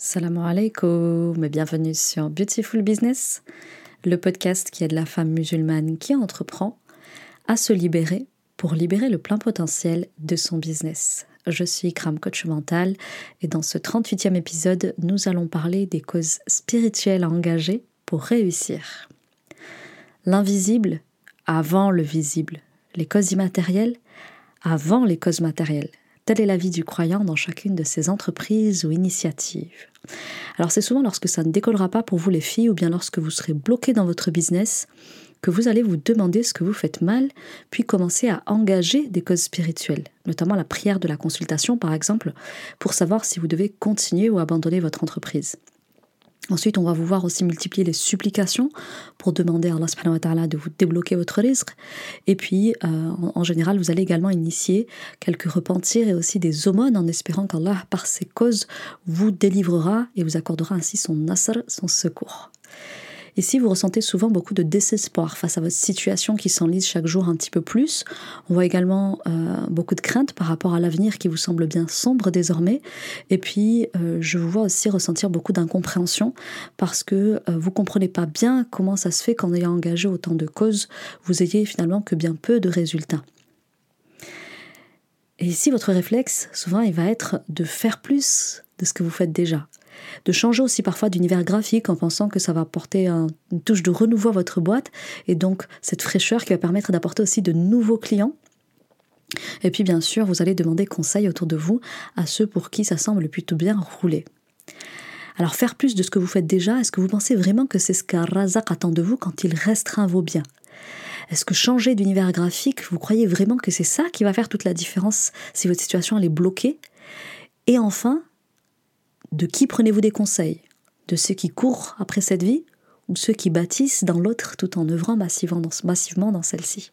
Salam alaikum et bienvenue sur Beautiful Business, le podcast qui aide la femme musulmane qui entreprend à se libérer pour libérer le plein potentiel de son business. Je suis Kram Coach Mental et dans ce 38e épisode, nous allons parler des causes spirituelles à engager pour réussir. L'invisible avant le visible, les causes immatérielles avant les causes matérielles. Telle est la vie du croyant dans chacune de ses entreprises ou initiatives. Alors c'est souvent lorsque ça ne décollera pas pour vous les filles ou bien lorsque vous serez bloqué dans votre business que vous allez vous demander ce que vous faites mal, puis commencer à engager des causes spirituelles, notamment la prière de la consultation par exemple, pour savoir si vous devez continuer ou abandonner votre entreprise. Ensuite, on va vous voir aussi multiplier les supplications pour demander à Allah de vous débloquer votre risque. Et puis, euh, en, général, vous allez également initier quelques repentirs et aussi des aumônes en espérant qu'Allah, par ses causes, vous délivrera et vous accordera ainsi son nasr, son secours. Et si vous ressentez souvent beaucoup de désespoir face à votre situation qui s'enlise chaque jour un petit peu plus, on voit également euh, beaucoup de crainte par rapport à l'avenir qui vous semble bien sombre désormais. Et puis, euh, je vous vois aussi ressentir beaucoup d'incompréhension parce que euh, vous comprenez pas bien comment ça se fait qu'en ayant engagé autant de causes, vous ayez finalement que bien peu de résultats. Et ici, votre réflexe, souvent, il va être de faire plus de ce que vous faites déjà? De changer aussi parfois d'univers graphique en pensant que ça va apporter une touche de renouveau à votre boîte et donc cette fraîcheur qui va permettre d'apporter aussi de nouveaux clients. Et puis bien sûr, vous allez demander conseil autour de vous à ceux pour qui ça semble plutôt bien rouler. Alors faire plus de ce que vous faites déjà, est-ce que vous pensez vraiment que c'est ce qu'Arazak attend de vous quand il restreint vos biens? Est-ce que changer d'univers graphique, vous croyez vraiment que c'est ça qui va faire toute la différence si votre situation elle est bloquée? Et enfin, de qui prenez-vous des conseils? De ceux qui courent après cette vie ou ceux qui bâtissent dans l'autre tout en œuvrant massivement dans, celle-ci?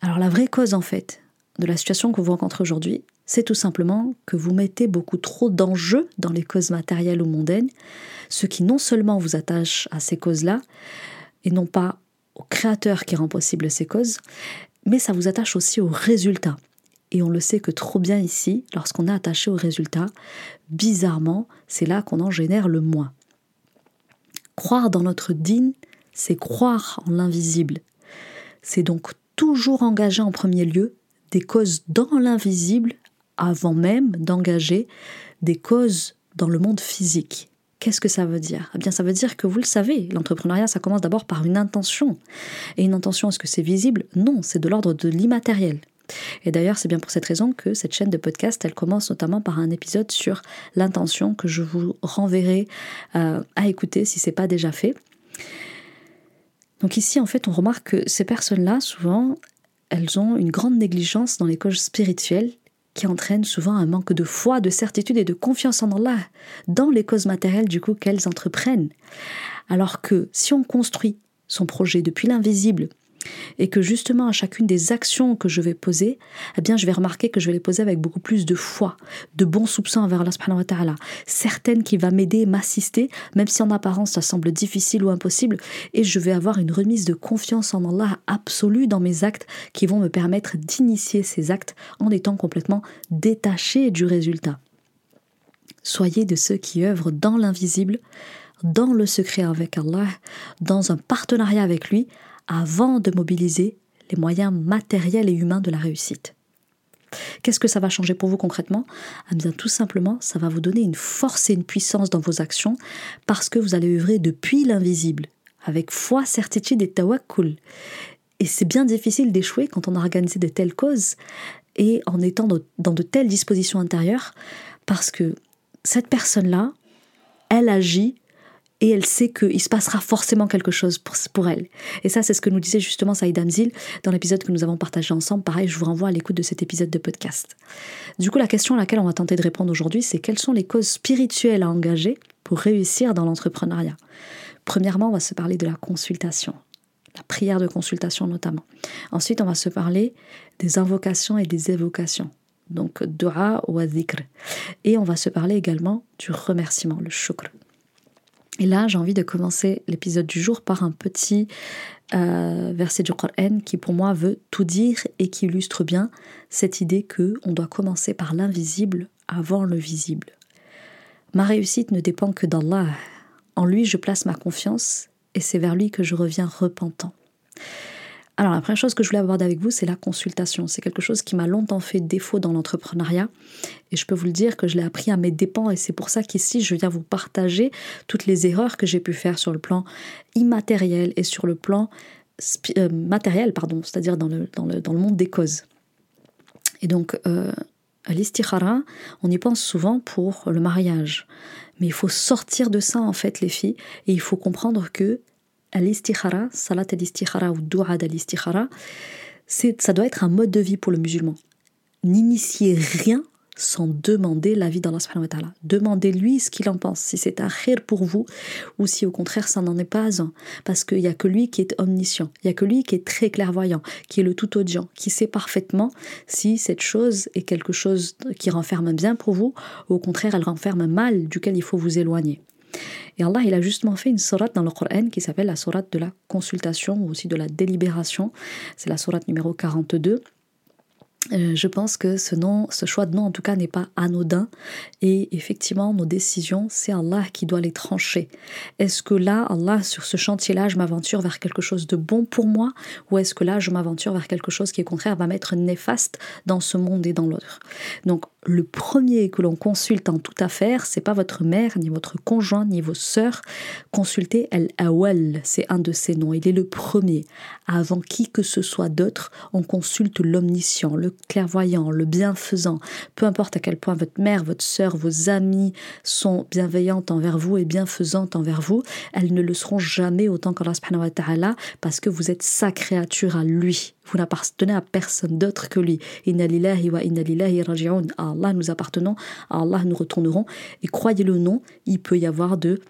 Alors la vraie cause en fait de la situation que vous rencontrez aujourd'hui, c'est tout simplement que vous mettez beaucoup trop d'enjeux dans les causes matérielles ou mondaines, ce qui non seulement vous attache à ces causes-là, et non pas au créateur qui rend possible ces causes, mais ça vous attache aussi aux résultats. Et on le sait que trop bien ici, lorsqu'on est attaché au résultat, bizarrement, c'est là qu'on en génère le moins. Croire dans notre digne, c'est croire en l'invisible. C'est donc toujours engager en premier lieu des causes dans l'invisible avant même d'engager des causes dans le monde physique. Qu'est-ce que ça veut dire? Eh bien, ça veut dire que vous le savez, l'entrepreneuriat, ça commence d'abord par une intention. Et une intention, est-ce que c'est visible? Non, c'est de l'ordre de l'immatériel. Et d'ailleurs, c'est bien pour cette raison que cette chaîne de podcast, elle commence notamment par un épisode sur l'intention que je vous renverrai euh, à écouter si c'est pas déjà fait. Donc ici, en fait, on remarque que ces personnes-là, souvent, elles ont une grande négligence dans les causes spirituelles qui entraîne souvent un manque de foi, de certitude et de confiance en Allah dans les causes matérielles du coup qu'elles entreprennent. Alors que si on construit son projet depuis l'invisible, et que justement à chacune des actions que je vais poser, eh bien je vais remarquer que je vais les poser avec beaucoup plus de foi, de bons soupçons envers Allah subhanahu wa certaines qui va m'aider, m'assister, même si en apparence ça semble difficile ou impossible, et je vais avoir une remise de confiance en Allah absolue dans mes actes qui vont me permettre d'initier ces actes en étant complètement détaché du résultat. Soyez de ceux qui œuvrent dans l'invisible, dans le secret avec Allah, dans un partenariat avec lui, avant de mobiliser les moyens matériels et humains de la réussite. Qu'est-ce que ça va changer pour vous concrètement? Eh bien, tout simplement, ça va vous donner une force et une puissance dans vos actions parce que vous allez œuvrer depuis l'invisible, avec foi, certitude et tawakkul. Et c'est bien difficile d'échouer quand on a organisé de telles causes et en étant dans de telles dispositions intérieures parce que cette personne-là, elle agit et elle sait qu'il se passera forcément quelque chose pour, elle. Et ça, c'est ce que nous disait justement Saïd Amzil dans l'épisode que nous avons partagé ensemble. Pareil, je vous renvoie à l'écoute de cet épisode de podcast. Du coup, la question à laquelle on va tenter de répondre aujourd'hui, c'est quelles sont les causes spirituelles à engager pour réussir dans l'entrepreneuriat? Premièrement, on va se parler de la consultation, la prière de consultation notamment. Ensuite, on va se parler des invocations et des évocations donc dua ou adhikr. Et on va se parler également du remerciement, le shukr. Et là, j'ai envie de commencer l'épisode du jour par un petit euh, verset du Coran qui pour moi veut tout dire et qui illustre bien cette idée que on doit commencer par l'invisible avant le visible. Ma réussite ne dépend que d'Allah. En lui, je place ma confiance et c'est vers lui que je reviens repentant. Alors la première chose que je voulais aborder avec vous, c'est la consultation. C'est quelque chose qui m'a longtemps fait défaut dans l'entrepreneuriat et je peux vous le dire que je l'ai appris à mes dépens et c'est pour ça qu'ici je viens vous partager toutes les erreurs que j'ai pu faire sur le plan immatériel et sur le plan euh, matériel, pardon, c'est-à-dire dans le, dans, le, monde des causes. Et donc, euh, l'istikhara, on y pense souvent pour le mariage. Mais il faut sortir de ça, en fait, les filles, et il faut comprendre que al-istikhara, salat al-istikhara ou dua al-istikhara, ça doit être un mode de vie pour le musulman. N'initiez rien sans demander l'avis d'Allah subhanahu wa ta'ala. Demandez-lui ce qu'il en pense, si c'est un khir pour vous ou si au contraire ça n'en est pas un. Parce qu'il n'y a que lui qui est omniscient, il n'y a que lui qui est très clairvoyant, qui est le tout audient, qui sait parfaitement si cette chose est quelque chose qui renferme bien pour vous ou au contraire elle renferme un mal duquel il faut vous éloigner. Et Allah, il a justement fait une sourate dans le Coran qui s'appelle la sourate de la consultation ou aussi de la délibération. C'est la sourate numéro 42. Euh, je pense que ce nom, ce choix de nom en tout cas n'est pas anodin et effectivement nos décisions, c'est Allah qui doit les trancher. Est-ce que là, Allah, sur ce chantier-là, je m'aventure vers quelque chose de bon pour moi? Ou est-ce que là, je m'aventure vers quelque chose qui au contraire va m'être néfaste dans ce monde et dans l'autre? Donc le premier que l'on consulte en toute affaire, c'est pas votre mère, ni votre conjoint, ni vos sœurs. Consultez El Awal, c'est un de ses noms. Il est le premier. Avant qui que ce soit d'autre, on consulte l'omniscient, le clairvoyant, le bienfaisant. Peu importe à quel point votre mère, votre sœur, vos amis sont bienveillantes envers vous et bienfaisantes envers vous, elles ne le seront jamais autant qu'Allah subhanahu parce que vous êtes sa créature à lui. Vous n'appartenez à personne d'autre que lui. Inna lillahi wa inna lillahi raji'un. À Allah nous appartenons, à Allah nous retournerons. Et croyez-le non, il peut y avoir de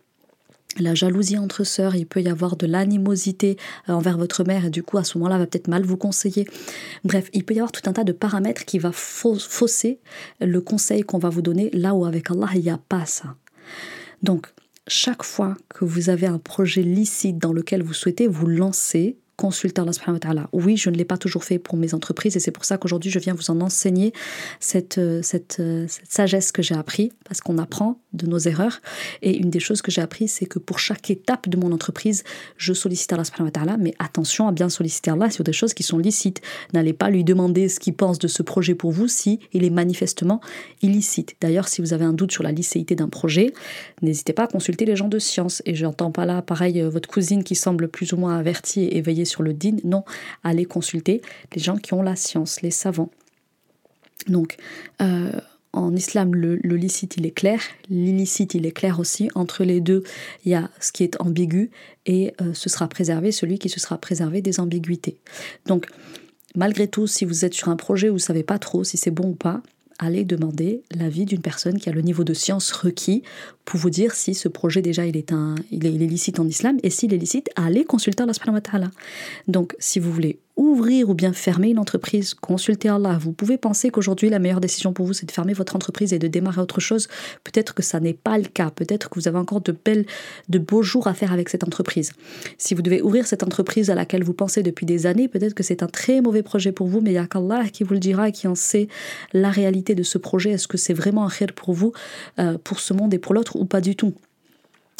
la jalousie entre sœurs, il peut y avoir de l'animosité euh, envers votre mère et du coup à ce moment-là va peut-être mal vous conseiller. Bref, il peut y avoir tout un tas de paramètres qui va fausser le conseil qu'on va vous donner là où avec Allah il n'y a pas ça. Donc chaque fois que vous avez un projet licite dans lequel vous souhaitez vous lancer, consulter Allah subhanahu wa. Oui, je ne l'ai pas toujours fait pour mes entreprises et c'est pour ça qu'aujourd'hui je viens vous en enseigner cette, euh, euh, cette sagesse que j'ai appris parce qu'on apprend de nos erreurs. Et une des choses que j'ai appris, c'est que pour chaque étape de mon entreprise, je sollicite Allah subhanahu wa mais attention à bien solliciter Allah sur des choses qui sont licites. N'allez pas lui demander ce qu'il pense de ce projet pour vous si il est manifestement illicite. D'ailleurs, si vous avez un doute sur la licéité d'un projet, n'hésitez pas à consulter les gens de science. Et je n'entends pas là, pareil, euh, votre cousine qui semble plus ou moins avertie et éveillée sur le din. Non, allez consulter les gens qui ont la science, les savants. Donc, euh, en islam, le, licite, il est clair, l'illicite, il est clair aussi. Entre les deux, il y a ce qui est ambigu et euh, ce sera préservé, celui qui se sera préservé des ambiguïtés. Donc, malgré tout, si vous êtes sur un projet où vous ne savez pas trop si c'est bon ou pas, allez demander l'avis d'une personne qui a le niveau de science requis pour vous dire si ce projet déjà il est, un, il est, licite en islam et s'il est licite, allez consulter Allah subhanahu wa ta'ala. Donc si vous voulez ouvrir ou bien fermer une entreprise, consultez Allah. Vous pouvez penser qu'aujourd'hui, la meilleure décision pour vous, c'est de fermer votre entreprise et de démarrer autre chose. Peut-être que ça n'est pas le cas. Peut-être que vous avez encore de belles, de beaux jours à faire avec cette entreprise. Si vous devez ouvrir cette entreprise à laquelle vous pensez depuis des années, peut-être que c'est un très mauvais projet pour vous, mais il n'y a qu'Allah qui vous le dira et qui en sait la réalité de ce projet. Est-ce que c'est vraiment un khir pour vous, euh, pour ce monde et pour l'autre, pas du tout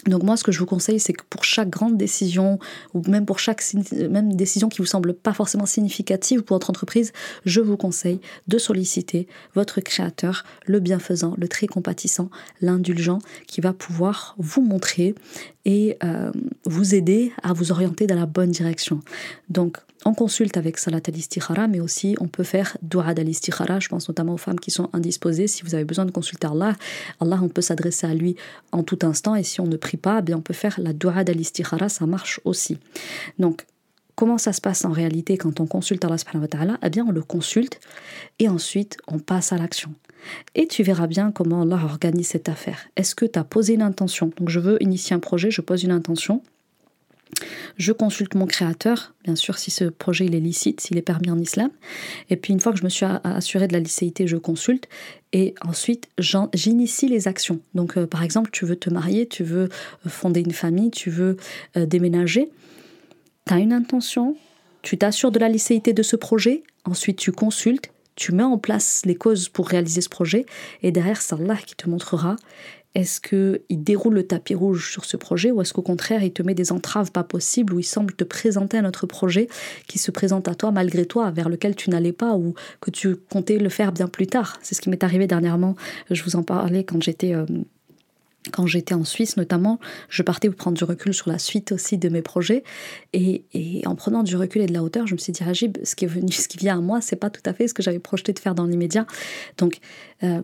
donc moi, ce que je vous conseille, c'est que pour chaque grande décision, ou même pour chaque même décision qui vous semble pas forcément significative pour votre entreprise, je vous conseille de solliciter votre créateur, le bienfaisant, le très compatissant, l'indulgent, qui va pouvoir vous montrer et euh, vous aider à vous orienter dans la bonne direction. Donc on consulte avec Salat al-Istikhara, mais aussi on peut faire Dua al-Istikhara. Je pense notamment aux femmes qui sont indisposées. Si vous avez besoin de consulter Allah, Allah, on peut s'adresser à lui en tout instant. Et si on ne prie pas, eh bien on peut faire la Dua al-Istikhara, ça marche aussi. Donc, comment ça se passe en réalité quand on consulte Allah Eh bien, on le consulte et ensuite on passe à l'action. Et tu verras bien comment Allah organise cette affaire. Est-ce que tu as posé une intention? Donc, je veux initier un projet, je pose une intention. Je consulte mon créateur, bien sûr si ce projet il est licite, s'il est permis en islam. Et puis une fois que je me suis assuré de la licéité, je consulte. Et ensuite, j'initie les actions. Donc euh, par exemple, tu veux te marier, tu veux euh, fonder une famille, tu veux euh, déménager. Tu as une intention, tu t'assures de la licéité de ce projet, ensuite tu consultes, tu mets en place les causes pour réaliser ce projet, et derrière, c'est Allah qui te montrera est-ce qu'il déroule le tapis rouge sur ce projet ou est-ce qu'au contraire il te met des entraves pas possibles ou il semble te présenter un autre projet qui se présente à toi malgré toi, vers lequel tu n'allais pas ou que tu comptais le faire bien plus tard? C'est ce qui m'est arrivé dernièrement. Je vous en parlais quand j'étais... Euh, quand j'étais en Suisse notamment, je partais prendre du recul sur la suite aussi de mes projets. Et, en prenant du recul et de la hauteur, je me suis dit, Rajib, ce qui est venu, vient à moi, c'est pas tout à fait ce que j'avais projeté de faire dans l'immédiat. Donc, euh,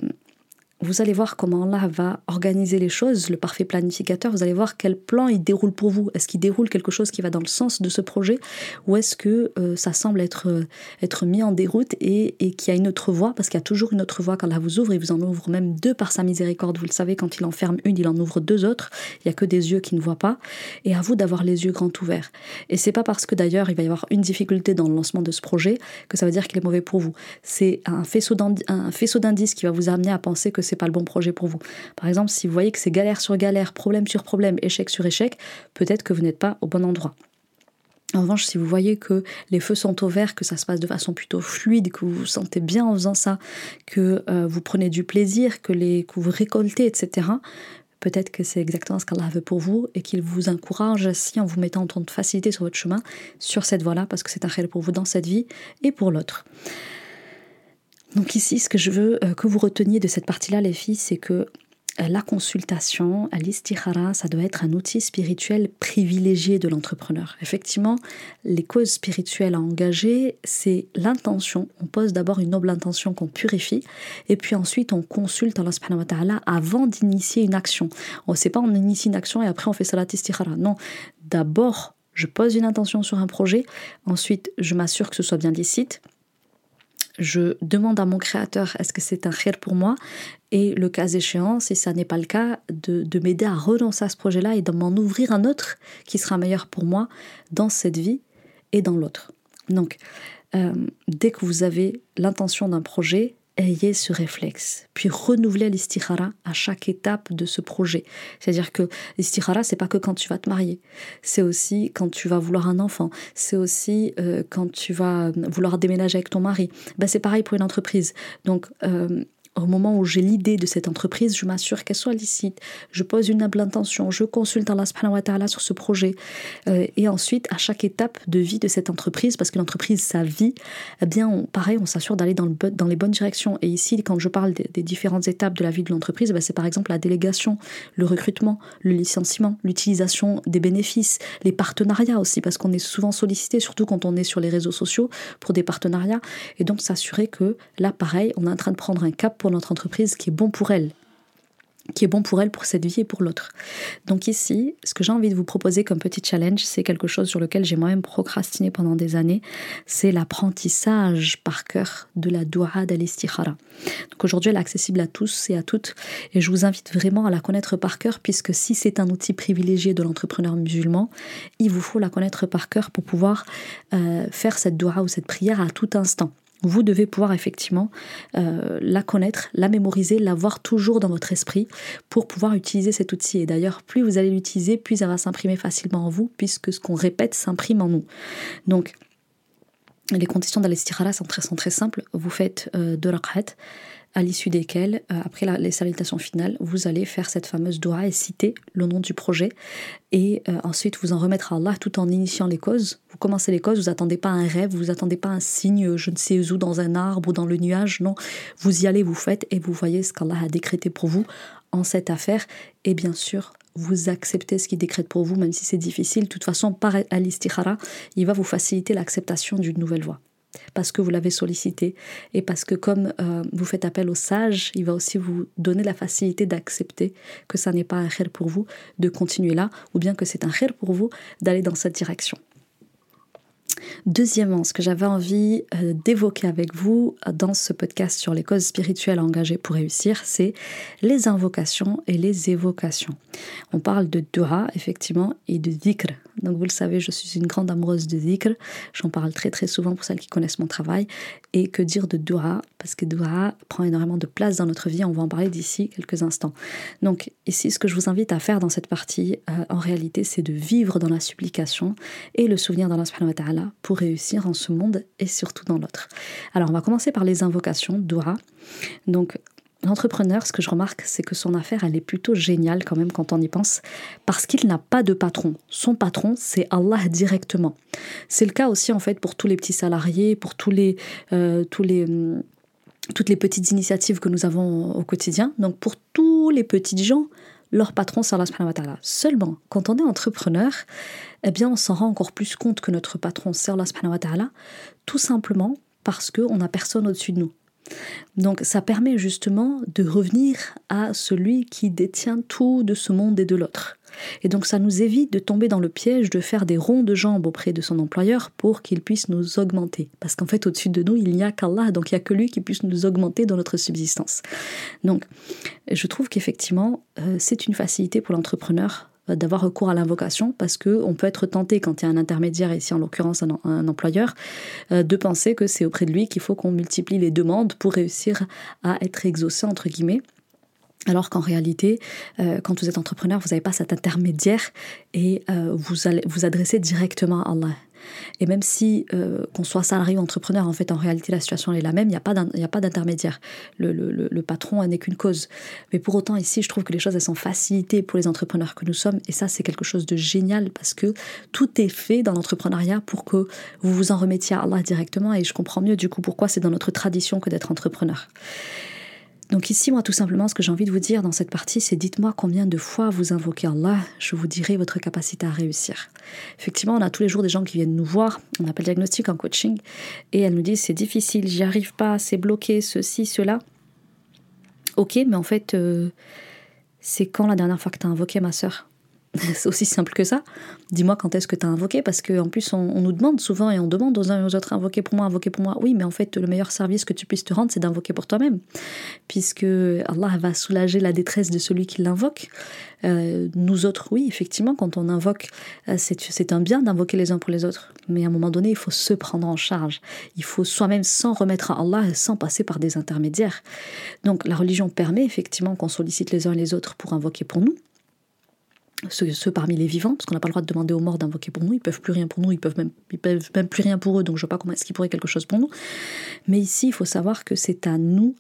vous allez voir comment Allah va organiser les choses, le parfait planificateur, vous allez voir quel plan il déroule pour vous. Est-ce qu'il déroule quelque chose qui va dans le sens de ce projet ou est-ce que euh, ça semble être, euh, être mis en déroute et, et qu'il y a une autre voie? Parce qu'il y a toujours une autre voie quand Allah vous ouvre, il vous en ouvre même deux par sa miséricorde. Vous le savez, quand il en ferme une, il en ouvre deux autres. Il n'y a que des yeux qui ne voient pas. Et à vous d'avoir les yeux grands ouverts. Et c'est pas parce que d'ailleurs il va y avoir une difficulté dans le lancement de ce projet que ça veut dire qu'il est mauvais pour vous. C'est un faisceau d'indices qui va vous amener à penser que c'est pas le bon projet pour vous. Par exemple, si vous voyez que c'est galère sur galère, problème sur problème, échec sur échec, peut-être que vous n'êtes pas au bon endroit. En revanche, si vous voyez que les feux sont au vert, que ça se passe de façon plutôt fluide, que vous vous sentez bien en faisant ça, que euh, vous prenez du plaisir, que, vous récoltez, etc., peut-être que c'est exactement ce qu'Allah veut pour vous et qu'il vous encourage ainsi en vous mettant en temps de facilité sur votre chemin, sur cette voie-là, parce que c'est un réel pour vous dans cette vie et pour l'autre. Donc ici, ce que je veux euh, que vous reteniez de cette partie-là, les filles, c'est que euh, la consultation, l'istikhara, ça doit être un outil spirituel privilégié de l'entrepreneur. Effectivement, les causes spirituelles à engager, c'est l'intention. On pose d'abord une noble intention qu'on purifie, et puis ensuite on consulte Allah subhanahu wa ta'ala avant d'initier une action. On ne sait pas, on initie une action et après on fait salat istikhara. Non, d'abord je pose une intention sur un projet, ensuite je m'assure que ce soit bien licite, je demande à mon créateur est-ce que c'est un khair pour moi? Et le cas échéant, si ça n'est pas le cas, de, m'aider à renoncer à ce projet-là et de m'en ouvrir un autre qui sera meilleur pour moi dans cette vie et dans l'autre. Donc, euh, dès que vous avez l'intention d'un projet, ayez ce réflexe, puis renouvelez l'istikhara à chaque étape de ce projet. C'est-à-dire que l'istikhara, c'est pas que quand tu vas te marier, c'est aussi quand tu vas vouloir un enfant, c'est aussi euh, quand tu vas vouloir déménager avec ton mari. Ben, c'est pareil pour une entreprise. Donc, euh, au moment où j'ai l'idée de cette entreprise, je m'assure qu'elle soit licite, je pose une noble intention, je consulte Allah subhanahu wa ta'ala sur ce projet. Euh, et ensuite, à chaque étape de vie de cette entreprise, parce que l'entreprise, sa vie, eh bien, pareil, on s'assure d'aller dans, le, dans les bonnes directions. Et ici, quand je parle des, différentes étapes de la vie de l'entreprise, ben, c'est par exemple la délégation, le recrutement, le licenciement, l'utilisation des bénéfices, les partenariats aussi, parce qu'on est souvent sollicité, surtout quand on est sur les réseaux sociaux, pour des partenariats. Et donc, s'assurer que là, pareil, on est en train de prendre un cap notre entreprise qui est bon pour elle qui est bon pour elle, pour cette vie et pour l'autre. Donc ici, ce que j'ai envie de vous proposer comme petit challenge, c'est quelque chose sur lequel j'ai moi-même procrastiné pendant des années, c'est l'apprentissage par cœur de la dua d'al-istikhara. Donc aujourd'hui, elle est accessible à tous et à toutes, et je vous invite vraiment à la connaître par cœur, puisque si c'est un outil privilégié de l'entrepreneur musulman, il vous faut la connaître par cœur pour pouvoir euh, faire cette dua ou cette prière à tout instant. Vous devez pouvoir effectivement euh, la connaître, la mémoriser, l'avoir toujours dans votre esprit pour pouvoir utiliser cet outil. Et d'ailleurs, plus vous allez l'utiliser, plus ça va s'imprimer facilement en vous, puisque ce qu'on répète s'imprime en nous. Donc, les conditions d'al-istirala sont très, sont très simples. Vous faites euh, deux rak'at, à l'issue desquelles, euh, après les salutations finales, vous allez faire cette fameuse dua et citer le nom du projet. Et euh, ensuite, vous en remettre à Allah tout en initiant les causes. Vous commencez les causes, vous attendez pas un rêve, vous attendez pas un signe, je ne sais où, dans un arbre ou dans le nuage. Non, vous y allez, vous faites et vous voyez ce qu'Allah a décrété pour vous en cette affaire. Et bien sûr, vous acceptez ce qu'il décrète pour vous, même si c'est difficile. De toute façon, par al-istikhara, il va vous faciliter l'acceptation d'une nouvelle voie parce que vous l'avez sollicité et parce que comme euh, vous faites appel au sage, il va aussi vous donner la facilité d'accepter que ça n'est pas un khair pour vous de continuer là ou bien que c'est un khair pour vous d'aller dans cette direction. Deuxièmement, ce que j'avais envie euh, d'évoquer avec vous dans ce podcast sur les causes spirituelles engagées pour réussir, c'est les invocations et les évocations. On parle de dua, effectivement, et de dhikr, Donc vous le savez, je suis une grande amoureuse de dhikr. J'en parle très très souvent pour celles qui connaissent mon travail. Et que dire de dua Parce que dua prend énormément de place dans notre vie. On va en parler d'ici quelques instants. Donc ici, ce que je vous invite à faire dans cette partie, euh, en réalité, c'est de vivre dans la supplication et le souvenir d'Allah subhanahu pour réussir en ce monde et surtout dans l'autre. Alors on va commencer par les invocations, dua. Donc L'entrepreneur, ce que je remarque, c'est que son affaire, elle est plutôt géniale quand même quand on y pense, parce qu'il n'a pas de patron. Son patron, c'est Allah directement. C'est le cas aussi en fait pour tous les petits salariés, pour tous les, euh, hum, toutes les petites initiatives que nous avons au quotidien. Donc pour tous les petits gens, leur patron, c'est Allah subhanahu wa ta'ala. Seulement, quand on est entrepreneur, eh bien, on s'en rend encore plus compte que notre patron, c'est Allah subhanahu wa ta'ala, tout simplement parce qu'on n'a personne au-dessus de nous. Donc ça permet justement de revenir à celui qui détient tout de ce monde et de l'autre. Et donc ça nous évite de tomber dans le piège de faire des ronds de jambes auprès de son employeur pour qu'il puisse nous augmenter. Parce qu'en fait au-dessus de nous, il n'y a qu'Allah, donc il n'y a que lui qui puisse nous augmenter dans notre subsistance. Donc je trouve qu'effectivement euh, c'est une facilité pour l'entrepreneur d'avoir recours à l'invocation parce que on peut être tenté quand il y a un intermédiaire ici en l'occurrence un, employeur euh, de penser que c'est auprès de lui qu'il faut qu'on multiplie les demandes pour réussir à être exaucé entre guillemets alors qu'en réalité, euh, quand vous êtes entrepreneur, vous n'avez pas cet intermédiaire et vous allez vous adresser directement à Allah. Et même si euh, qu'on soit salarié ou entrepreneur, en fait, en réalité, la situation est la même. Il n'y a pas d'intermédiaire. Le, patron n'est qu'une cause. Mais pour autant, ici, je trouve que les choses elles sont facilitées pour les entrepreneurs que nous sommes. Et ça, c'est quelque chose de génial parce que tout est fait dans l'entrepreneuriat pour que vous vous en remettiez à Allah directement. Et je comprends mieux du coup pourquoi c'est dans notre tradition que d'être entrepreneur. Donc ici, moi, tout simplement, ce que j'ai envie de vous dire dans cette partie, c'est dites-moi combien de fois vous invoquez Allah, je vous dirai votre capacité à réussir. Effectivement, on a tous les jours des gens qui viennent nous voir, on appelle diagnostic en coaching, et elles nous disent c'est difficile, j'y arrive pas, c'est bloqué, ceci, cela. Ok, mais en fait, euh, c'est quand la dernière fois que tu as invoqué ma sœur? c'est aussi simple que ça. Dis-moi quand est-ce que tu as invoqué, parce qu'en plus, on, nous demande souvent et on demande aux uns et aux autres invoquer pour moi, invoquer pour moi. Oui, mais en fait, le meilleur service que tu puisses te rendre, c'est d'invoquer pour toi-même, puisque Allah va soulager la détresse de celui qui l'invoque. Euh, nous autres, oui, effectivement, quand on invoque, euh, c'est un bien d'invoquer les uns pour les autres. Mais à un moment donné, il faut se prendre en charge. Il faut soi-même s'en remettre à Allah sans passer par des intermédiaires. Donc la religion permet effectivement qu'on sollicite les uns et les autres pour invoquer pour nous ceux, parmi les vivants, parce qu'on n'a pas le droit de demander aux morts d'invoquer pour nous, ils peuvent plus rien pour nous, ils peuvent même, peuvent même plus rien pour eux, donc je ne vois pas comment est-ce qu'ils pourraient quelque chose pour nous. Mais ici, il faut savoir que c'est à nous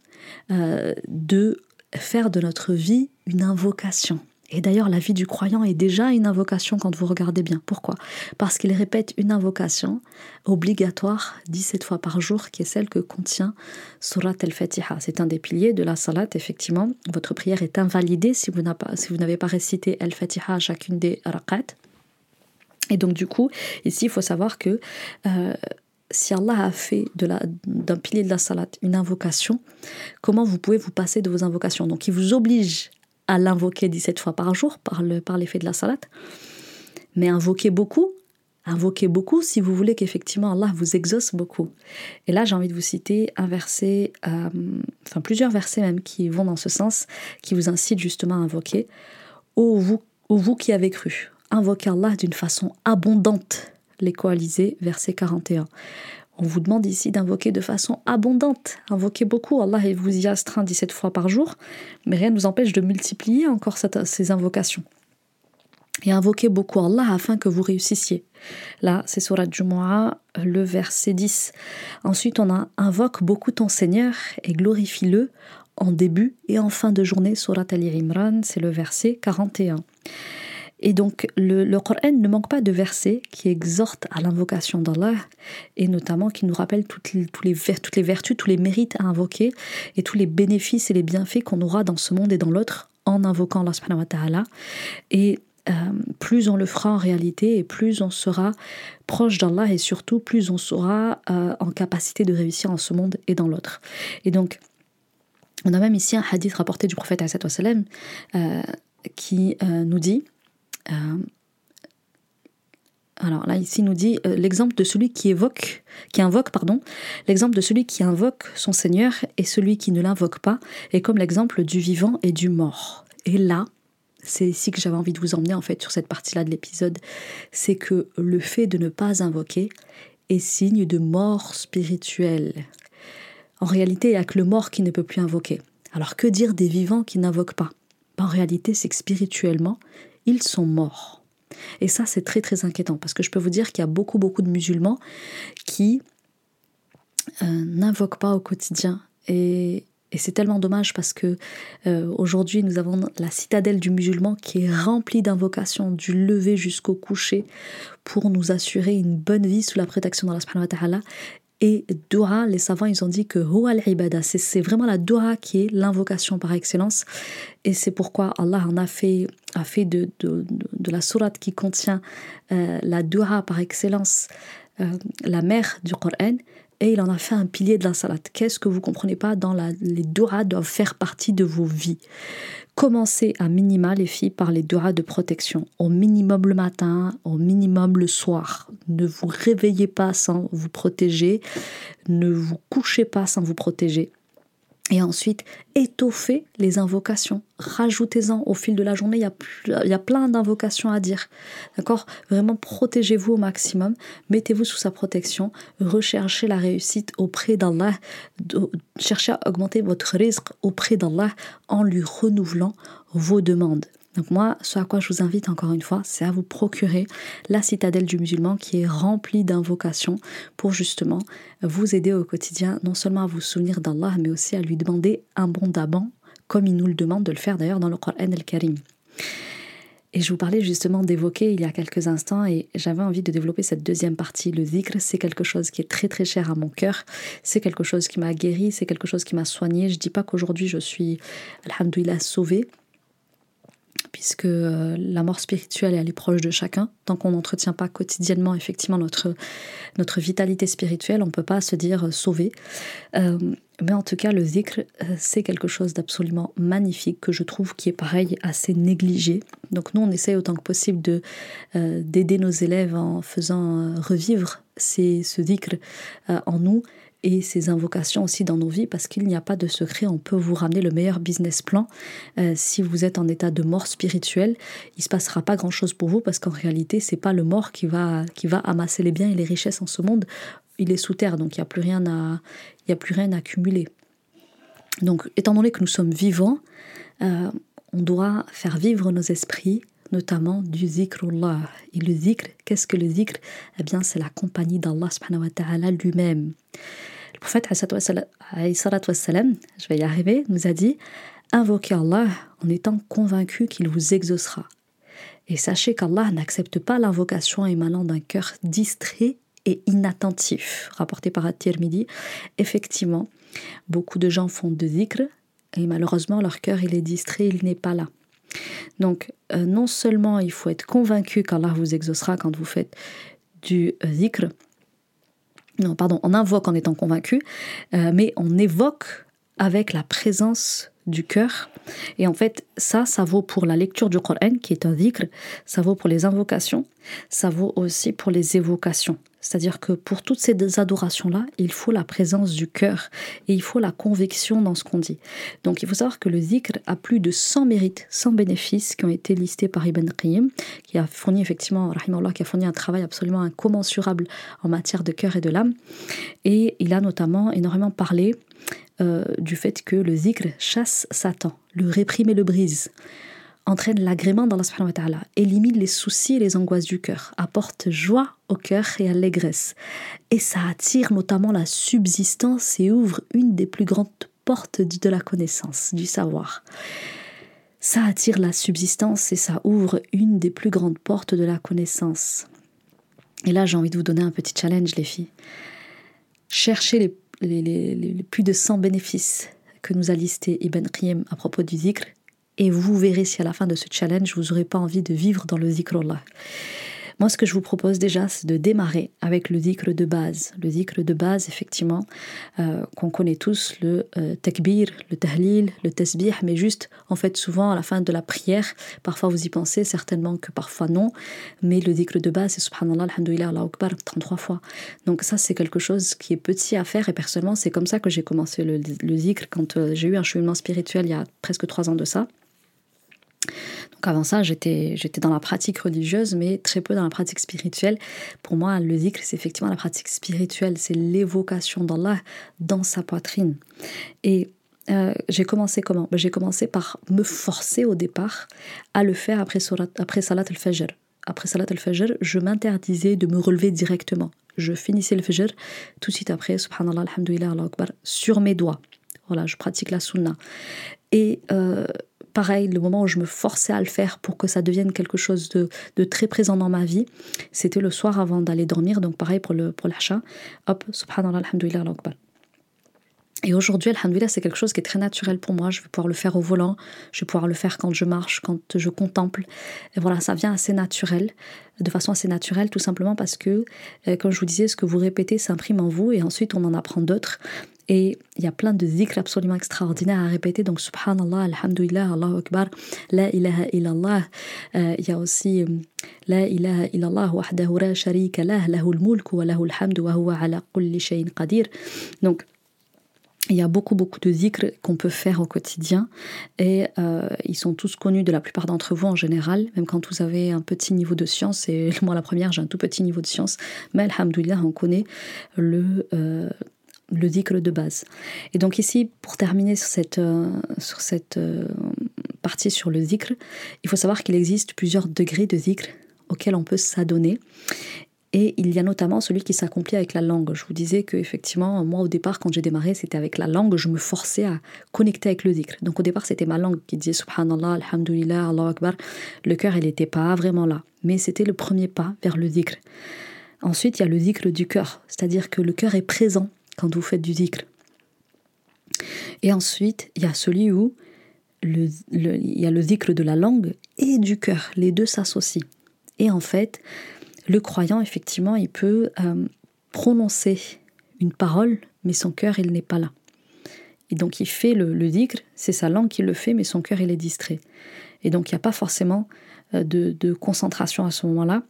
euh, de faire de notre vie une invocation. Et d'ailleurs, la vie du croyant est déjà une invocation quand vous regardez bien. Pourquoi? Parce qu'il répète une invocation obligatoire 17 fois par jour, qui est celle que contient Surat al-Fatiha. C'est un des piliers de la salat, effectivement. Votre prière est invalidée si vous n'avez pas, récité al-Fatiha à chacune des raqat. Et donc, du coup, ici, il faut savoir que euh, si Allah a fait d'un pilier de la salat une invocation, comment vous pouvez vous passer de vos invocations? Donc, il vous oblige à l'invoquer 17 fois par jour par, le, l'effet de la salat. Mais invoquez beaucoup, invoquez beaucoup si vous voulez qu'effectivement Allah vous exauce beaucoup. Et là, j'ai envie de vous citer un verset, euh, enfin plusieurs versets même qui vont dans ce sens, qui vous incitent justement à invoquer. Ô vous, ô vous qui avez cru, invoquez Allah d'une façon abondante. Les coalisés, verset 41. On vous demande ici d'invoquer de façon abondante. Invoquez beaucoup. Allah vous y astreint 17 fois par jour, mais rien ne vous empêche de multiplier encore ces invocations. Et invoquez beaucoup Allah afin que vous réussissiez. Là, c'est sur la Jumu'ah, le verset 10. Ensuite, on a invoque beaucoup ton Seigneur et glorifie-le en début et en fin de journée. Surat Al-Imran, c'est le verset 41. Et donc, le, le Coran ne manque pas de versets qui exhortent à l'invocation d'Allah et notamment qui nous rappellent toutes les, toutes les vertus, tous les mérites à invoquer et tous les bénéfices et les bienfaits qu'on aura dans ce monde et dans l'autre en invoquant Allah wa. Et euh, plus on le fera en réalité et plus on sera proche d'Allah et surtout plus on sera euh, en capacité de réussir en ce monde et dans l'autre. Et donc, on a même ici un hadith rapporté du prophète euh, qui euh, nous dit alors là, ici, nous dit euh, l'exemple de celui qui évoque, qui invoque, pardon, l'exemple de celui qui invoque son Seigneur et celui qui ne l'invoque pas est comme l'exemple du vivant et du mort. Et là, c'est ici que j'avais envie de vous emmener en fait sur cette partie-là de l'épisode, c'est que le fait de ne pas invoquer est signe de mort spirituelle. En réalité, il n'y a que le mort qui ne peut plus invoquer. Alors que dire des vivants qui n'invoquent pas? Ben, En réalité, c'est que spirituellement, ils sont morts. Et ça, c'est très très inquiétant parce que je peux vous dire qu'il y a beaucoup beaucoup de musulmans qui euh, n'invoquent pas au quotidien. Et, c'est tellement dommage parce que euh, aujourd'hui nous avons la citadelle du musulman qui est remplie d'invocations du lever jusqu'au coucher pour nous assurer une bonne vie sous la protection d'Allah et dua, les savants, ils ont dit que ibada, c'est vraiment la dua qui est l'invocation par excellence. Et c'est pourquoi Allah en a fait, de, la sourate qui contient euh, la dua par excellence, euh, la mère du Coran, et il en a fait un pilier de la salat. Qu'est-ce que vous comprenez pas dans la, les doivent faire partie de vos vies. Commencez à minima les filles par les duras de protection. Au minimum le matin, au minimum le soir. Ne vous réveillez pas sans vous protéger. Ne vous couchez pas sans vous protéger. Et ensuite, étoffez les invocations. Rajoutez-en au fil de la journée. Il y a, il y a plein d'invocations à dire. D'accord? Vraiment, protégez-vous au maximum. Mettez-vous sous sa protection. Recherchez la réussite auprès d'Allah. Cherchez à augmenter votre risque auprès d'Allah en lui renouvelant vos demandes. Donc moi, ce à quoi je vous invite encore une fois, c'est à vous procurer la citadelle du musulman qui est remplie d'invocations pour justement vous aider au quotidien, non seulement à vous souvenir d'Allah, mais aussi à lui demander un bon d'abord, comme il nous le demande de le faire d'ailleurs dans le Coran el-Karim. Et je vous parlais justement d'évoquer il y a quelques instants et j'avais envie de développer cette deuxième partie. Le zikr, c'est quelque chose qui est très très cher à mon cœur. C'est quelque chose qui m'a guéri, c'est quelque chose qui m'a soigné. Je dis pas qu'aujourd'hui je suis, alhamdoulilah, sauvée puisque euh, la mort spirituelle elle est proche de chacun. Tant qu'on n'entretient pas quotidiennement effectivement notre, notre vitalité spirituelle, on ne peut pas se dire euh, sauvé. Euh, mais en tout cas, le zikr, c'est quelque chose d'absolument magnifique que je trouve qui est pareil assez négligé. Donc nous, on essaie autant que possible de d'aider nos élèves en faisant revivre ces, ce zikr en nous et ces invocations aussi dans nos vies parce qu'il n'y a pas de secret, on peut vous ramener le meilleur business plan. Euh, si vous êtes en état de mort spirituelle, il se passera pas grand chose pour vous parce qu'en réalité, c'est pas le mort qui va, qui va amasser les biens et les richesses en ce monde. Il est sous terre, donc il n'y a plus rien à, il a plus rien à accumuler. Donc, étant donné que nous sommes vivants, euh, on doit faire vivre nos esprits, notamment du zikrullah. Et le zikr, qu'est-ce que le zikr? Eh bien, c'est la compagnie d'Allah subhanahu ta'ala lui-même. Le prophète, je vais y arriver, nous a dit Invoquez Allah en étant convaincu qu'il vous exaucera. Et sachez qu'Allah n'accepte pas l'invocation émanant d'un cœur distrait et inattentif. Rapporté par At-Tirmidhi, effectivement, beaucoup de gens font de zikr et malheureusement leur cœur il est distrait, il n'est pas là. Donc, euh, non seulement il faut être convaincu qu'Allah vous exaucera quand vous faites du euh, zikr, non, pardon, on invoque en étant convaincu, euh, mais on évoque avec la présence du cœur. Et en fait, ça, ça vaut pour la lecture du Coran, qui est un dhikr, ça vaut pour les invocations, ça vaut aussi pour les évocations. C'est-à-dire que pour toutes ces adorations-là, il faut la présence du cœur et il faut la conviction dans ce qu'on dit. Donc il faut savoir que le zikr a plus de 100 mérites, 100 bénéfices qui ont été listés par Ibn Qayyim, qui a fourni effectivement, qui a fourni un travail absolument incommensurable en matière de cœur et de l'âme. Et il a notamment énormément parlé euh, du fait que le zikr chasse Satan, le réprime et le brise, entraîne l'agrément dans subhanahu wa élimine les soucis et les angoisses du cœur, apporte joie au cœur et allégresse. Et ça attire notamment la subsistance et ouvre une des plus grandes portes de la connaissance, du savoir. Ça attire la subsistance et ça ouvre une des plus grandes portes de la connaissance. Et là, j'ai envie de vous donner un petit challenge, les filles. Cherchez les plus de 100 bénéfices que nous a listé Ibn Qayyim à propos du zikr, et vous verrez si à la fin de ce challenge, vous n'aurez pas envie de vivre dans le zikrullah. Moi, ce que je vous propose déjà, c'est de démarrer avec le zikr de base. Le zikr de base, effectivement, euh, qu'on connaît tous, le euh, takbir, le tahlil, le tasbih, mais juste, en fait, souvent à la fin de la prière, parfois vous y pensez, certainement que parfois non, mais le zikr de base, c'est subhanallah, alhamdulillah, Allah akbar, 33 fois. Donc ça, c'est quelque chose qui est petit à faire, et personnellement, c'est comme ça que j'ai commencé le, le zikr quand euh, j'ai eu un cheminement spirituel il y a presque trois ans de ça donc avant ça, j'étais, j'étais dans la pratique religieuse, mais très peu dans la pratique spirituelle. Pour moi, le zikr, c'est effectivement la pratique spirituelle, c'est l'évocation d'Allah dans sa poitrine. Et euh, j'ai commencé comment? Ben, J'ai commencé par me forcer au départ à le faire après, après Salat al-Fajr. Après Salat al-Fajr, je m'interdisais de me relever directement. Je finissais le Fajr tout de suite après, subhanallah, alhamdulillah, Allah akbar, sur mes doigts. Voilà, je pratique la sunna. Et euh, pareil, le moment où je me forçais à le faire pour que ça devienne quelque chose de, très présent dans ma vie, c'était le soir avant d'aller dormir. Donc pareil pour l'achat. Hop, subhanallah, alhamdulillah. Et aujourd'hui, alhamdulillah, c'est quelque chose qui est très naturel pour moi. Je vais pouvoir le faire au volant, je vais pouvoir le faire quand je marche, quand je contemple. Et voilà, ça vient assez naturel, de façon assez naturelle, tout simplement parce que, euh, comme je vous disais, ce que vous répétez s'imprime en vous et ensuite on en apprend d'autres. Et il y a plein de zikrs absolument extraordinaires à répéter. Donc, subhanallah, alhamdulillah, Allahu akbar, la ilaha illallah. Euh, il y a aussi euh, la ilaha illallah wahdahu la sharika lah, lahul mulk wa lahul hamdu wa huwa ala kulli shay'in qadir. Donc, il y a beaucoup, beaucoup de zikrs qu'on peut faire au quotidien et euh, ils sont tous connus de la plupart d'entre vous en général, même quand vous avez un petit niveau de science. Et moi, la première, j'ai un tout petit niveau de science, mais alhamdoulilah, on connaît le, le zikr de base. Et donc ici, pour terminer sur cette, euh, sur cette euh, partie sur le zikr, il faut savoir qu'il existe plusieurs degrés de zikr auxquels on peut s'adonner. Et il y a notamment celui qui s'accomplit avec la langue. Je vous disais que effectivement, moi au départ, quand j'ai démarré, c'était avec la langue. Je me forçais à connecter avec le zikr. Donc au départ, c'était ma langue qui disait Subhanallah, Alhamdulillah, Allah Akbar. Le cœur, il n'était pas vraiment là. Mais c'était le premier pas vers le zikr. Ensuite, il y a le zikr du cœur, c'est-à-dire que le cœur est présent quand vous faites du zikr. Et ensuite, il y a celui où il y a le zikr de la langue et du cœur. Les deux s'associent. Et en fait, le croyant, effectivement, il peut euh, prononcer une parole, mais son cœur, il n'est pas là. Et donc, il fait le, le zikr, c'est sa langue qui le fait, mais son cœur, il est distrait. Et donc, il n'y a pas forcément euh, de concentration à ce moment-là,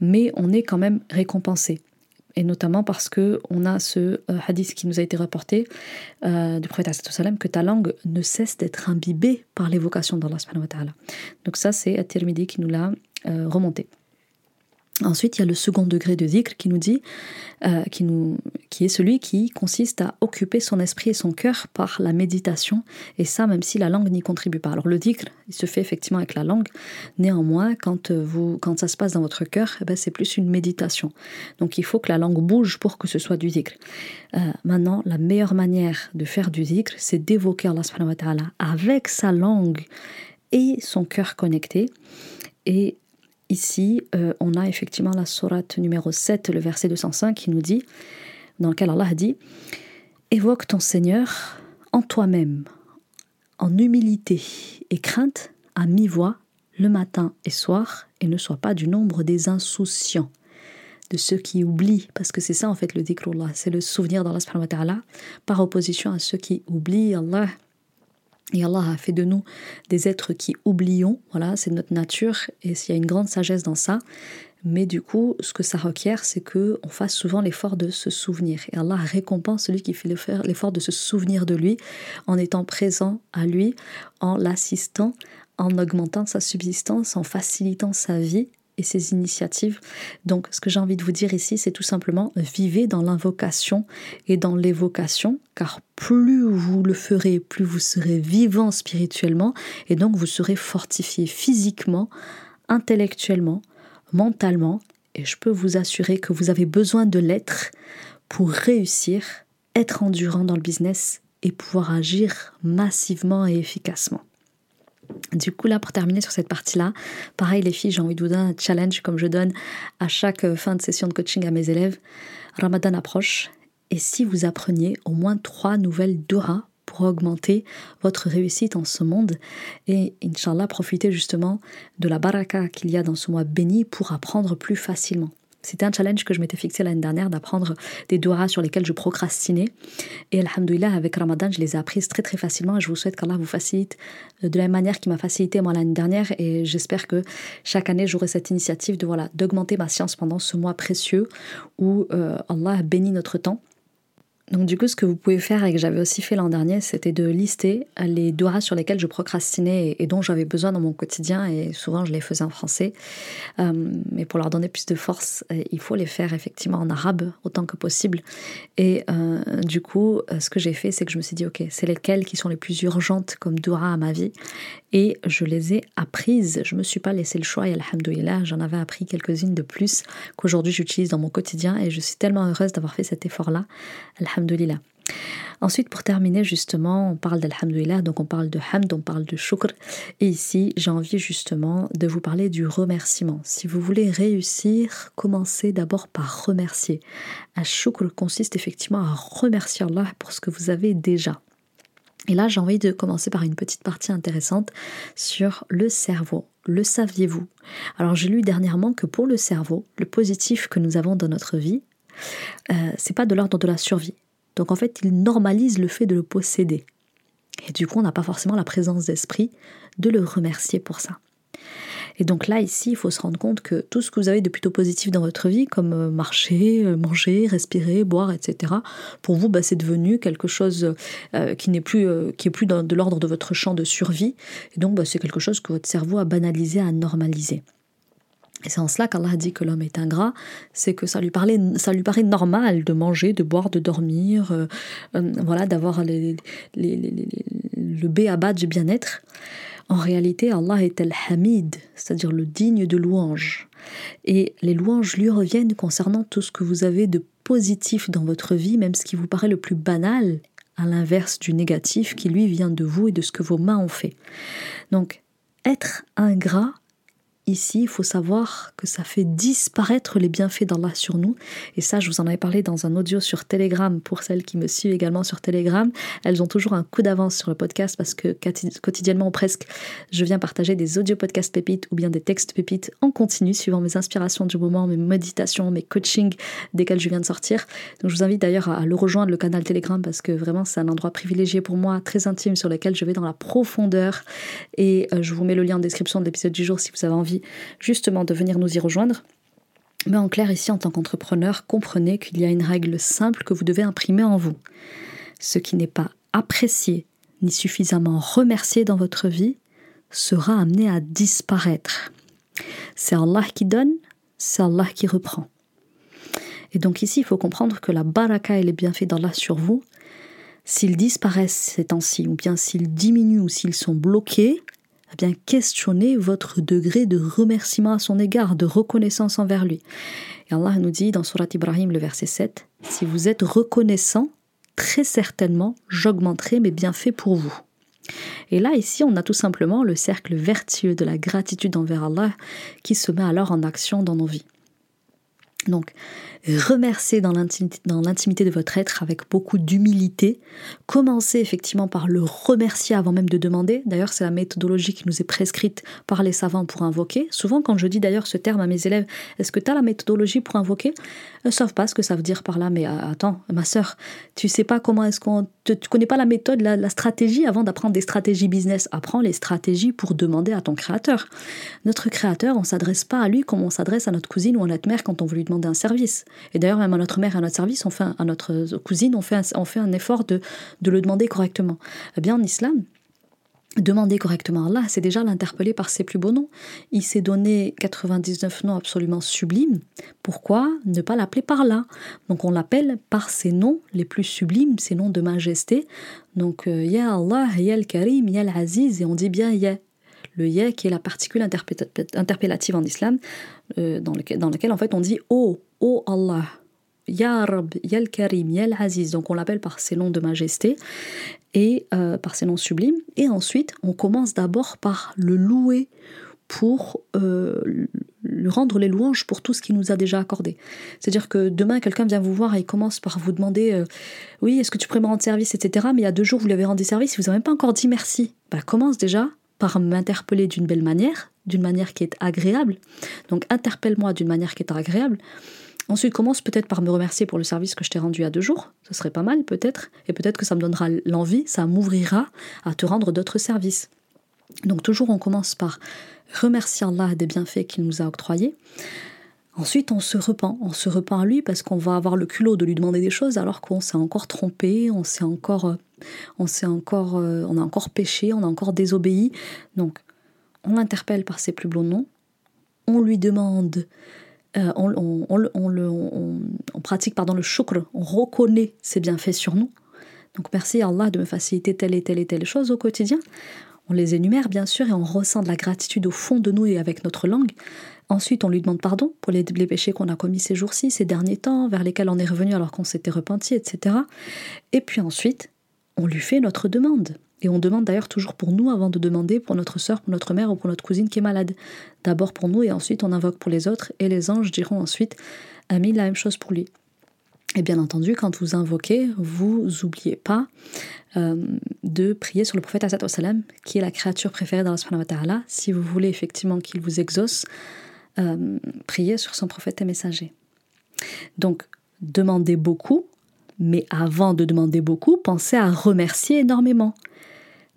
mais on est quand même récompensé et notamment parce que on a ce euh, hadith qui nous a été rapporté euh, du prophète que ta langue ne cesse d'être imbibée par l'évocation d'Allah subhanahu wa ta'ala. Donc ça c'est At-Tirmidhi qui nous l'a euh, remonté. Ensuite, il y a le second degré de zikr qui nous dit, euh, qui, nous, qui est celui qui consiste à occuper son esprit et son cœur par la méditation, et ça même si la langue n'y contribue pas. Alors le zikr, il se fait effectivement avec la langue, néanmoins, quand, vous, quand ça se passe dans votre cœur, eh ben, c'est plus une méditation. Donc il faut que la langue bouge pour que ce soit du zikr. Euh, maintenant, la meilleure manière de faire du zikr, c'est d'évoquer Allah subhanahu wa ta'ala avec sa langue et son cœur connecté. Et Ici, euh, on a effectivement la sourate numéro 7, le verset 205, qui nous dit, dans lequel Allah dit Évoque ton Seigneur en toi-même, en humilité et crainte, à mi-voix, le matin et soir, et ne sois pas du nombre des insouciants, de ceux qui oublient, parce que c'est ça en fait le dhikrullah, c'est le souvenir d'Allah par opposition à ceux qui oublient Allah et Allah a fait de nous des êtres qui oublions, voilà, c'est notre nature et il y a une grande sagesse dans ça. Mais du coup, ce que ça requiert, c'est que on fasse souvent l'effort de se souvenir. Et Allah récompense celui qui fait l'effort de se souvenir de lui en étant présent à lui, en l'assistant, en augmentant sa subsistance, en facilitant sa vie et ses initiatives. Donc, ce que j'ai envie de vous dire ici, c'est tout simplement vivez dans l'invocation et dans l'évocation, car plus vous le ferez, plus vous serez vivant spirituellement, et donc vous serez fortifié physiquement, intellectuellement, mentalement, et je peux vous assurer que vous avez besoin de l'être pour réussir, être endurant dans le business et pouvoir agir massivement et efficacement. Du coup, là, pour terminer sur cette partie-là, pareil, les filles, j'ai envie de un challenge comme je donne à chaque euh, fin de session de coaching à mes élèves. Ramadan approche. Et si vous appreniez au moins trois nouvelles Dora pour augmenter votre réussite en ce monde et, Inch'Allah, profiter justement de la baraka qu'il y a dans ce mois béni pour apprendre plus facilement. C'était un challenge que je m'étais fixé l'année dernière d'apprendre des doras sur lesquels je procrastinais. Et alhamdoulilah, avec Ramadan, je les ai apprises très très facilement. Je vous souhaite qu'Allah vous facilite euh, de la même manière qu'il m'a facilité moi l'année dernière. Et j'espère que chaque année, j'aurai cette initiative de voilà d'augmenter ma science pendant ce mois précieux où euh, Allah bénit notre temps. Donc du coup, ce que vous pouvez faire et que j'avais aussi fait l'an dernier, c'était de lister les doigts sur lesquels je procrastinais et, dont j'avais besoin dans mon quotidien. Et souvent, je les faisais en français. Euh, mais pour leur donner plus de force, euh, il faut les faire effectivement en arabe autant que possible. Et euh, du coup, ce que j'ai fait, c'est que je me suis dit, ok, c'est lesquelles qui sont les plus urgentes comme doigts à ma vie? Et je les ai apprises. Je me suis pas laissé le choix et alhamdoulilah, j'en avais appris quelques-unes de plus qu'aujourd'hui j'utilise dans mon quotidien. Et je suis tellement heureuse d'avoir fait cet effort-là. Alhamdulillah. Ensuite, pour terminer, justement, on parle d'Alhamdulillah, donc on parle de Hamd, on parle de Shukr. Et ici, j'ai envie justement de vous parler du remerciement. Si vous voulez réussir, commencez d'abord par remercier. Un Shukr consiste effectivement à remercier Allah pour ce que vous avez déjà. Et là, j'ai envie de commencer par une petite partie intéressante sur le cerveau. Le saviez-vous? Alors, j'ai lu dernièrement que pour le cerveau, le positif que nous avons dans notre vie, euh, c'est pas de l'ordre de la survie. Donc en fait, il normalise le fait de le posséder. Et du coup, on n'a pas forcément la présence d'esprit de le remercier pour ça. Et donc là, ici, il faut se rendre compte que tout ce que vous avez de plutôt positif dans votre vie, comme euh, marcher, euh, manger, respirer, boire, etc., pour vous, bah, c'est devenu quelque chose qui n'est plus, est plus de l'ordre de votre champ de survie. Et donc, bah, c'est quelque chose que votre cerveau a banalisé, a normalisé. Et c'est en cela qu'Allah dit que l'homme est ingrat, c'est que ça lui, parlait, ça lui paraît normal de manger, de boire, de dormir, euh, euh, voilà, d'avoir le B à bas du bien-être. En réalité, Allah est al-Hamid, c'est-à-dire le digne de louange. Et les louanges lui reviennent concernant tout ce que vous avez de positif dans votre vie, même ce qui vous paraît le plus banal, à l'inverse du négatif qui lui vient de vous et de ce que vos mains ont fait. Donc, être ingrat, Ici, il faut savoir que ça fait disparaître les bienfaits d'Allah sur nous. Et ça, je vous en avais parlé dans un audio sur Telegram pour celles qui me suivent également sur Telegram. Elles ont toujours un coup d'avance sur le podcast parce que quotidiennement presque, je viens partager des audio podcasts pépites ou bien des textes pépites en continu suivant mes inspirations du moment, mes méditations, mes coachings desquels je viens de sortir. Donc je vous invite d'ailleurs à le rejoindre, le canal Telegram, parce que vraiment c'est un endroit privilégié pour moi, très intime, sur lequel je vais dans la profondeur. Et euh, je vous mets le lien en description de l'épisode du jour si vous avez envie justement de venir nous y rejoindre. Mais en clair, ici, en tant qu'entrepreneur, comprenez qu'il y a une règle simple que vous devez imprimer en vous. Ce qui n'est pas apprécié ni suffisamment remercié dans votre vie sera amené à disparaître. C'est Allah qui donne, c'est Allah qui reprend. Et donc ici, il faut comprendre que la baraka et les bienfaits d'Allah sur vous, s'ils disparaissent ces temps-ci, ou bien s'ils diminuent ou s'ils sont bloqués, bien questionner votre degré de remerciement à son égard, de reconnaissance envers lui. Et Allah nous dit dans Surat Ibrahim, le verset 7, Si vous êtes reconnaissant, très certainement, j'augmenterai mes bienfaits pour vous. Et là, ici, on a tout simplement le cercle vertueux de la gratitude envers Allah qui se met alors en action dans nos vies. Donc, remerciez dans l'intimité de votre être avec beaucoup d'humilité. Commencez effectivement par le remercier avant même de demander. D'ailleurs, c'est la méthodologie qui nous est prescrite par les savants pour invoquer. Souvent, quand je dis d'ailleurs ce terme à mes élèves, est-ce que tu as la méthodologie pour invoquer? Ils ne savent pas ce que ça veut dire par là. Mais euh, attends, ma sœur, tu sais pas comment est-ce qu'on... Tu connais pas la méthode, la, stratégie avant d'apprendre des stratégies business? Apprends les stratégies pour demander à ton créateur. Notre créateur, on s'adresse pas à lui comme on s'adresse à notre cousine ou à notre mère quand on veut lui demander un service. Et d'ailleurs, même à notre mère et à notre service, on fait à notre cousine, on fait un, on fait un effort de, de le demander correctement. Eh bien, en islam, Demander correctement à Allah, c'est déjà l'interpeller par ses plus beaux noms. Il s'est donné 99 noms absolument sublimes. Pourquoi ne pas l'appeler par là? Donc on l'appelle par ses noms les plus sublimes, ses noms de majesté. Donc euh, Ya Allah, Ya al-Karim, Ya al-Aziz, et on dit bien Ya. Le Ya qui est la particule interpellative en islam, euh, dans, lequel en fait on dit Oh, Oh Allah. Ya Rab, Ya al-Karim, Ya al-Aziz. Donc on l'appelle par ses noms de majesté et euh, par ses noms sublimes. Et ensuite, on commence d'abord par le louer pour euh, lui rendre les louanges pour tout ce qu'il nous a déjà accordé. C'est-à-dire que demain, quelqu'un vient vous voir et il commence par vous demander euh, Oui, est-ce que tu pourrais me rendre service, etc. Mais il y a deux jours, vous lui avez rendu service, vous n'avez même pas encore dit merci. Bah, commence déjà par m'interpeller d'une belle manière, d'une manière qui est agréable. Donc interpelle-moi d'une manière qui est agréable. Ensuite, commence peut-être par me remercier pour le service que je t'ai rendu a deux jours. Ce serait pas mal, peut-être. Et peut-être que ça me donnera l'envie, ça m'ouvrira à te rendre d'autres services. Donc, toujours, on commence par remercier Allah des bienfaits qu'il nous a octroyés. Ensuite, on se repent, on se repent à lui parce qu'on va avoir le culot de lui demander des choses alors qu'on s'est encore trompé, on s'est encore, euh, on s'est encore, euh, on a encore péché, on a encore désobéi. Donc, on l'interpelle par ses plus beaux noms, on lui demande, euh, on, pratique pardon le shukr, on reconnaît ses bienfaits sur nous. Donc, merci Allah de me faciliter telle et telle et telle chose au quotidien. On les énumère bien sûr et on ressent de la gratitude au fond de nous et avec notre langue. Ensuite, on lui demande pardon pour les, péchés qu'on a commis ces jours-ci, ces derniers temps, vers lesquels on est revenu alors qu'on s'était repenti, etc. Et puis ensuite, on lui fait notre demande. Et on demande d'ailleurs toujours pour nous avant de demander pour notre sœur, pour notre mère ou pour notre cousine qui est malade. D'abord pour nous et ensuite on invoque pour les autres et les anges diront ensuite Amis, la même chose pour lui. Et bien entendu, quand vous invoquez, vous n'oubliez pas euh, de prier sur le prophète salam, qui est la créature préférée d'Allah. Si vous voulez effectivement qu'il vous exauce, euh, priez sur son prophète et messager. Donc, demandez beaucoup, mais avant de demander beaucoup, pensez à remercier énormément.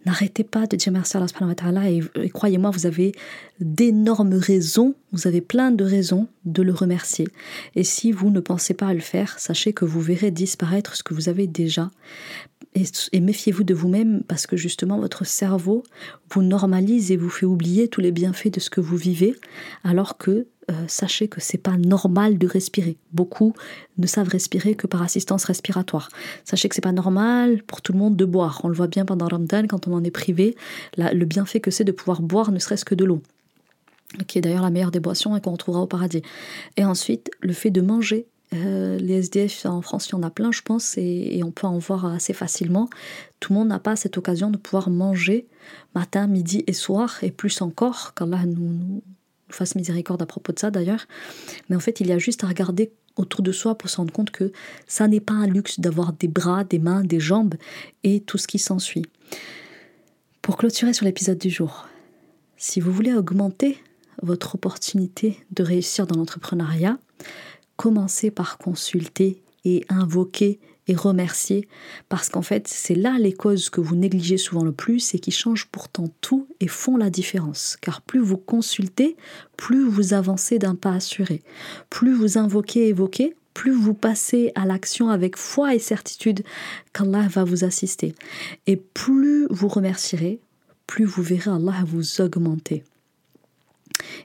N'arrêtez pas de dire merci à Allah et, et croyez-moi, vous avez d'énormes raisons, vous avez plein de raisons de le remercier. Et si vous ne pensez pas à le faire, sachez que vous verrez disparaître ce que vous avez déjà. Et, méfiez-vous de vous-même parce que justement votre cerveau vous normalise et vous fait oublier tous les bienfaits de ce que vous vivez, alors que euh, sachez que c'est pas normal de respirer. Beaucoup ne savent respirer que par assistance respiratoire. Sachez que c'est pas normal pour tout le monde de boire. On le voit bien pendant Ramadan quand on en est privé, le bienfait que c'est de pouvoir boire ne serait-ce que de l'eau qui est d'ailleurs la meilleure des boissons et qu'on retrouvera au paradis. Et ensuite, le fait de manger. Euh, les SDF en France, il y en a plein, je pense, et, on peut en voir assez facilement. Tout le monde n'a pas cette occasion de pouvoir manger matin, midi et soir, et plus encore, qu'Allah nous, nous, fasse miséricorde à propos de ça d'ailleurs. Mais en fait, il y a juste à regarder autour de soi pour se rendre compte que ça n'est pas un luxe d'avoir des bras, des mains, des jambes et tout ce qui s'ensuit. Pour clôturer sur l'épisode du jour, si vous voulez augmenter votre opportunité de réussir dans l'entrepreneuriat, commencez par consulter et invoquer et remercier parce qu'en fait c'est là les causes que vous négligez souvent le plus et qui changent pourtant tout et font la différence. Car plus vous consultez plus vous avancez d'un pas assuré. Plus vous invoquez évoquez plus vous passez à l'action avec foi et certitude qu'Allah va vous assister. Et plus vous remercierez plus vous verrez Allah vous augmenter.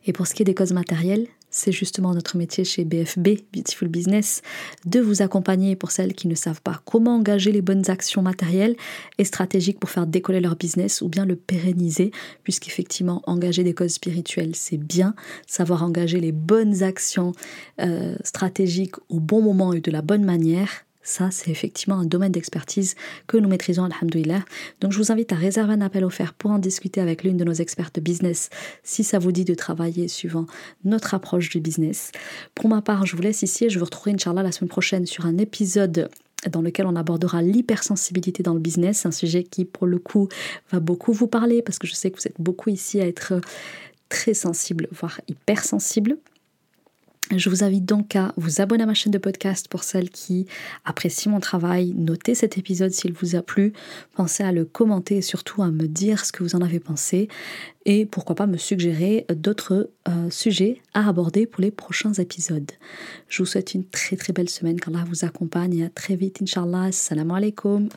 Et pour ce qui est des causes matérielles c'est justement notre métier chez BFB, Beautiful Business, de vous accompagner pour celles qui ne savent pas comment engager les bonnes actions matérielles et stratégiques pour faire décoller leur business ou bien le pérenniser, puisqu'effectivement, engager des causes spirituelles, c'est bien, savoir engager les bonnes actions euh, stratégiques au bon moment et de la bonne manière, ça, c'est effectivement un domaine d'expertise que nous maîtrisons, alhamdoulilah. Donc, je vous invite à réserver un appel offert pour en discuter avec l'une de nos expertes business si ça vous dit de travailler suivant notre approche du business. Pour ma part, je vous laisse ici et je vous retrouverai, Inch'Allah, la semaine prochaine sur un épisode dans lequel on abordera l'hypersensibilité dans le business, un sujet qui, pour le coup, va beaucoup vous parler parce que je sais que vous êtes beaucoup ici à être très sensible, voire hypersensible. Je vous invite donc à vous abonner à ma chaîne de podcast pour celles qui apprécient mon travail. Notez cet épisode s'il vous a plu. Pensez à le commenter et surtout à me dire ce que vous en avez pensé. Et pourquoi pas me suggérer d'autres euh, sujets à aborder pour les prochains épisodes. Je vous souhaite une très très belle semaine. Qu'Allah vous accompagne et à très vite, Inch'Allah. Assalamu alaikum.